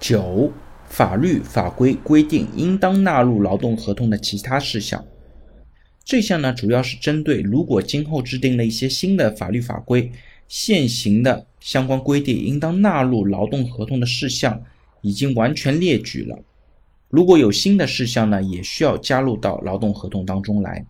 九法律法规规定应当纳入劳动合同的其他事项。这项呢主要是针对如果今后制定了一些新的法律法规现行的相关规定应当纳入劳动合同的事项已经完全列举了。如果有新的事项呢也需要加入到劳动合同当中来。